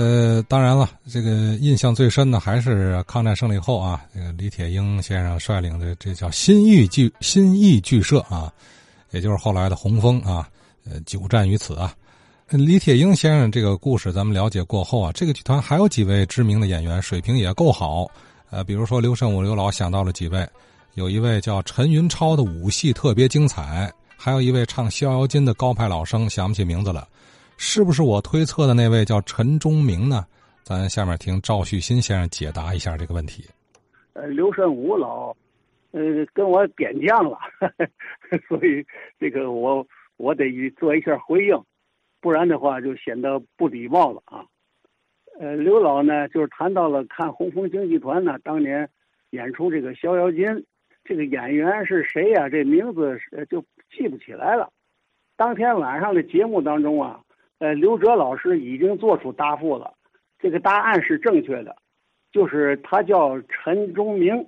呃，当然了，这个印象最深的还是抗战胜利后啊，这个李铁英先生率领的这叫新义剧新义剧社啊，也就是后来的红枫啊，呃，久战于此啊。李铁英先生这个故事咱们了解过后啊，这个剧团还有几位知名的演员，水平也够好。呃，比如说刘胜武刘老想到了几位，有一位叫陈云超的武戏特别精彩，还有一位唱《逍遥津》的高派老生，想不起名字了。是不是我推测的那位叫陈忠明呢？咱下面听赵旭新先生解答一下这个问题。呃，刘胜武老，呃，跟我点将了，所以这个我我得做一下回应，不然的话就显得不礼貌了啊。呃，刘老呢，就是谈到了看红枫京剧团呢，当年演出这个《逍遥津》，这个演员是谁呀？这名字就记不起来了。当天晚上的节目当中啊。呃，刘哲老师已经做出答复了，这个答案是正确的，就是他叫陈忠明。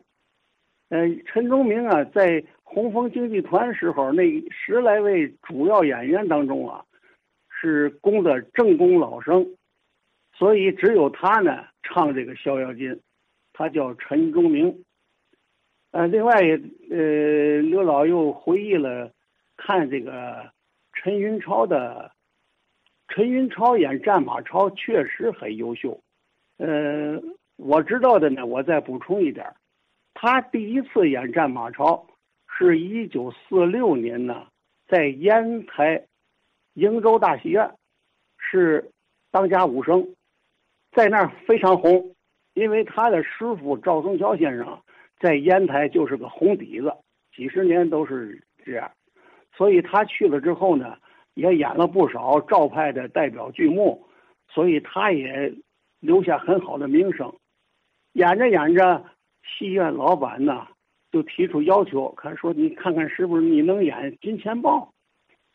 呃，陈忠明啊，在红枫京剧团时候那十来位主要演员当中啊，是功的正宫老生，所以只有他呢唱这个《逍遥津》，他叫陈忠明。呃，另外，呃，刘老又回忆了看这个陈云超的。陈云超演战马超确实很优秀，呃，我知道的呢，我再补充一点，他第一次演战马超是一九四六年呢，在烟台瀛州大戏院，是当家武生，在那儿非常红，因为他的师傅赵松桥先生在烟台就是个红底子，几十年都是这样，所以他去了之后呢。也演了不少赵派的代表剧目，所以他也留下很好的名声。演着演着，戏院老板呢就提出要求，他说：“你看看是不是你能演金钱豹？”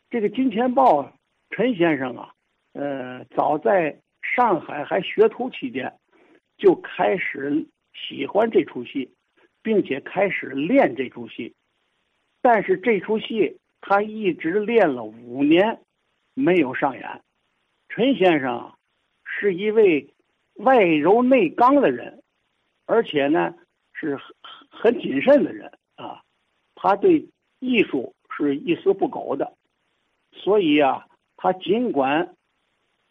这个金钱豹，陈先生啊，呃，早在上海还学徒期间，就开始喜欢这出戏，并且开始练这出戏。但是这出戏。他一直练了五年，没有上演。陈先生是一位外柔内刚的人，而且呢是很很谨慎的人啊。他对艺术是一丝不苟的，所以啊，他尽管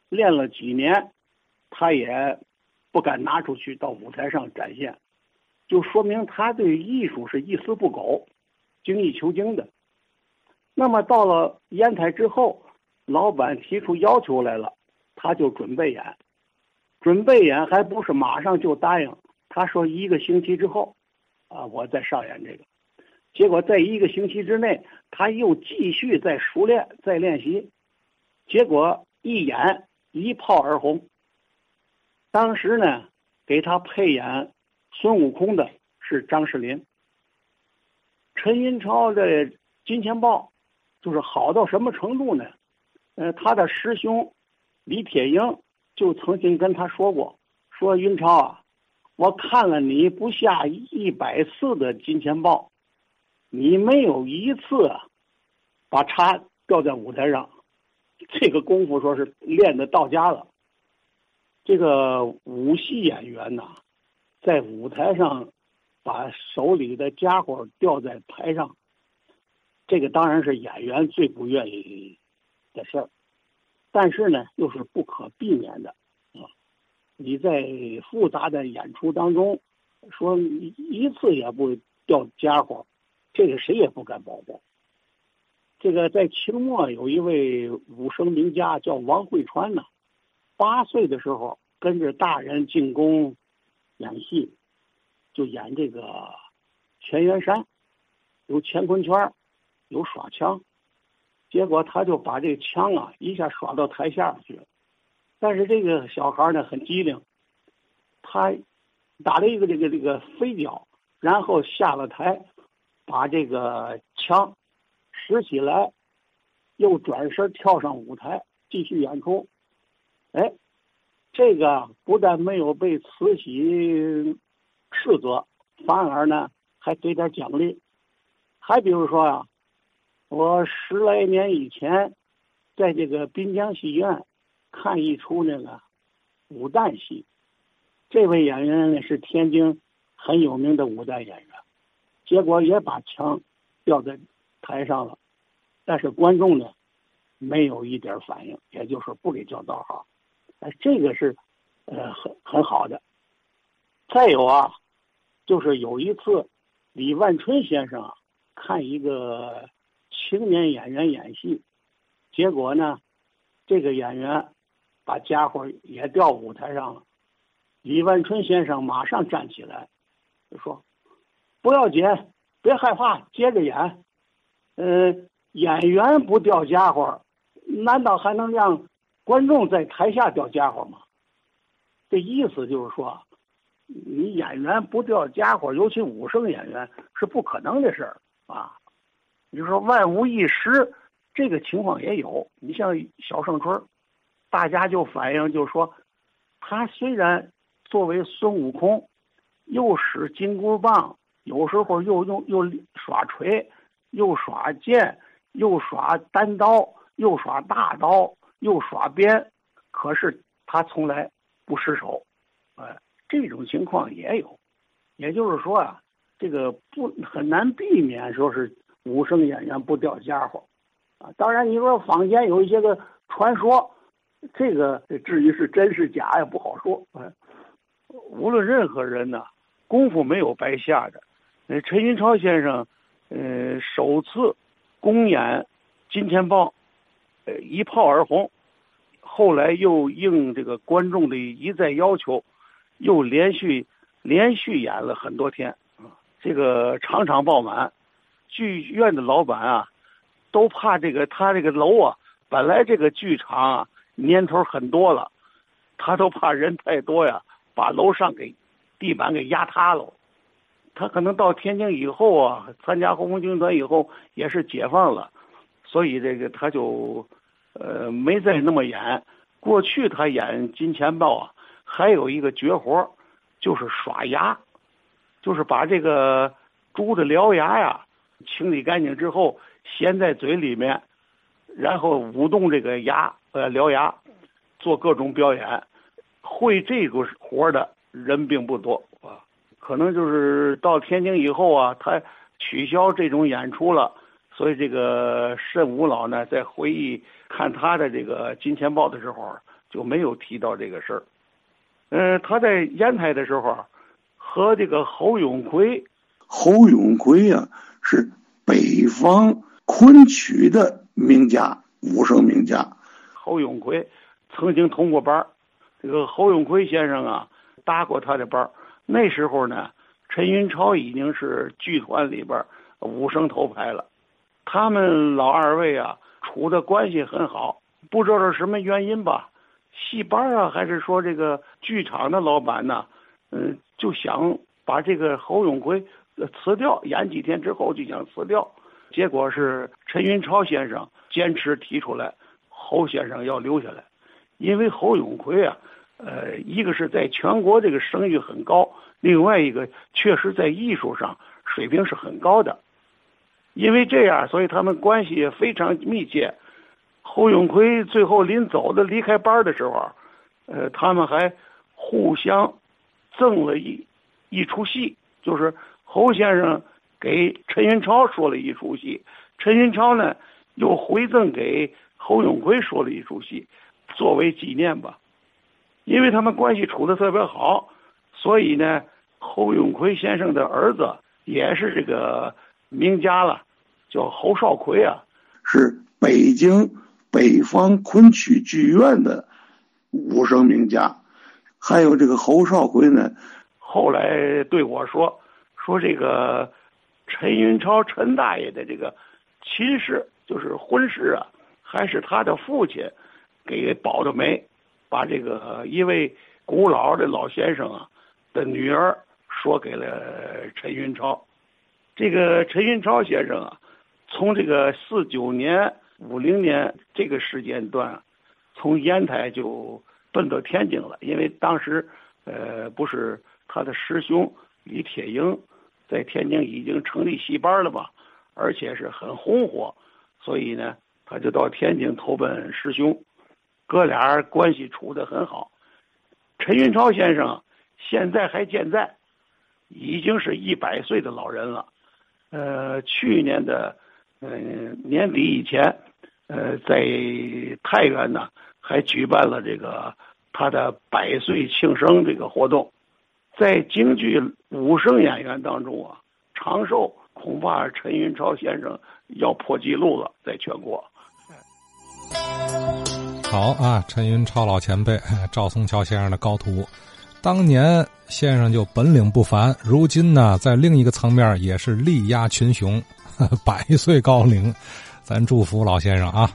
练了几年，他也不敢拿出去到舞台上展现，就说明他对艺术是一丝不苟、精益求精的。那么到了烟台之后，老板提出要求来了，他就准备演，准备演还不是马上就答应。他说一个星期之后，啊，我再上演这个。结果在一个星期之内，他又继续在熟练，在练习，结果一演一炮而红。当时呢，给他配演孙悟空的是张世林。陈云超的金钱豹。就是好到什么程度呢？呃，他的师兄李铁英就曾经跟他说过：“说云超啊，我看了你不下一百次的金钱豹，你没有一次啊把叉掉在舞台上，这个功夫说是练的到家了。这个武戏演员呐，在舞台上把手里的家伙掉在台上。”这个当然是演员最不愿意的事儿，但是呢，又是不可避免的啊！你在复杂的演出当中，说一次也不掉家伙，这个谁也不敢保证。这个在清末有一位武生名家叫王慧川呢，八岁的时候跟着大人进宫演戏，就演这个乾元山，有乾坤圈。有耍枪，结果他就把这枪啊一下耍到台下去了。但是这个小孩呢很机灵，他打了一个这个这个飞脚，然后下了台，把这个枪拾起来，又转身跳上舞台继续演出。哎，这个不但没有被慈禧斥责，反而呢还给点奖励。还比如说啊。我十来年以前，在这个滨江戏院看一出那个武旦戏。这位演员呢是天津很有名的武旦演员，结果也把枪吊在台上了，但是观众呢没有一点反应，也就是不给叫道号。哎，这个是呃很很好的。再有啊，就是有一次李万春先生看一个青年演员演戏，结果呢这个演员把家伙也掉舞台上了。李万春先生马上站起来，就说：“不要紧，别害怕，接着演。呃，演员不掉家伙，难道还能让观众在台下掉家伙吗？这意思就是说，你演员不掉家伙，尤其武生演员是不可能的事儿啊。你说万无一失，这个情况也有。你像小盛春，大家就反映就是说，他虽然。”作为孙悟空，又使金箍棒，有时候又用又耍锤，又耍剑，又耍单刀，又耍大刀，又耍鞭，可是他从来不失手，哎，这种情况也有，也就是说啊，这个不很难避免说是武生演员不掉家伙，啊，当然你说坊间有一些个传说，这个至于是真是假也不好说，哎。无论任何人呢，功夫没有白下的。那陈云超先生，呃，首次公演《金钱豹》，呃，一炮而红。后来又应这个观众的一再要求，又连续连续演了很多天啊，这个场场爆满。剧院的老板啊，都怕这个他这个楼啊，本来这个剧场啊年头很多了，他都怕人太多呀。把楼上给地板给压塌了，他可能到天津以后啊，参加红军团以后也是解放了，所以这个他就呃没再那么演。过去他演金钱豹啊，还有一个绝活，就是耍牙，就是把这个猪的獠牙呀清理干净之后衔在嘴里面，然后舞动这个牙呃獠牙，做各种表演。会这个活的人并不多啊，可能就是到天津以后啊，他取消这种演出了，所以这个慎武老呢，在回忆看他的这个《金钱豹》的时候，就没有提到这个事儿。嗯，他在烟台的时候，和这个侯永奎，侯永奎呀，是北方昆曲的名家，武生名家。侯永奎曾经通过班儿。这个侯永奎先生啊，搭过他的班那时候呢，陈云超已经是剧团里边武生头牌了。他们老二位啊，处的关系很好。不知道是什么原因吧，戏班啊，还是说这个剧场的老板呢？嗯，就想把这个侯永奎辞掉，演几天之后就想辞掉。结果是陈云超先生坚持提出来，侯先生要留下来，因为侯永奎啊。呃，一个是在全国这个声誉很高，另外一个确实在艺术上水平是很高的，因为这样，所以他们关系也非常密切。侯永奎最后临走的离开班的时候，呃，他们还互相赠了一一出戏，就是侯先生给陈云超说了一出戏，陈云超呢又回赠给侯永奎说了一出戏，作为纪念吧。因为他们关系处的特别好，所以呢，侯永奎先生的儿子也是这个名家了，叫侯少奎啊，是北京北方昆曲剧院的武生名家。还有这个侯少奎呢，后来对我说，说这个陈云超陈大爷的这个亲事，就是婚事啊，还是他的父亲给保的媒。把这个一位古老的老先生啊的女儿说给了陈云超，这个陈云超先生啊，从这个四九年、五零年这个时间段，从烟台就奔到天津了，因为当时呃不是他的师兄李铁英在天津已经成立戏班了嘛，而且是很红火，所以呢他就到天津投奔师兄。哥俩关系处得很好，陈云超先生现在还健在，已经是一百岁的老人了。呃，去年的嗯年底以前，呃，在太原呢还举办了这个他的百岁庆生这个活动。在京剧武生演员当中啊，长寿恐怕陈云超先生要破纪录了，在全国。好啊，陈云超老前辈，赵松桥先生的高徒，当年先生就本领不凡，如今呢，在另一个层面也是力压群雄，百岁高龄，咱祝福老先生啊。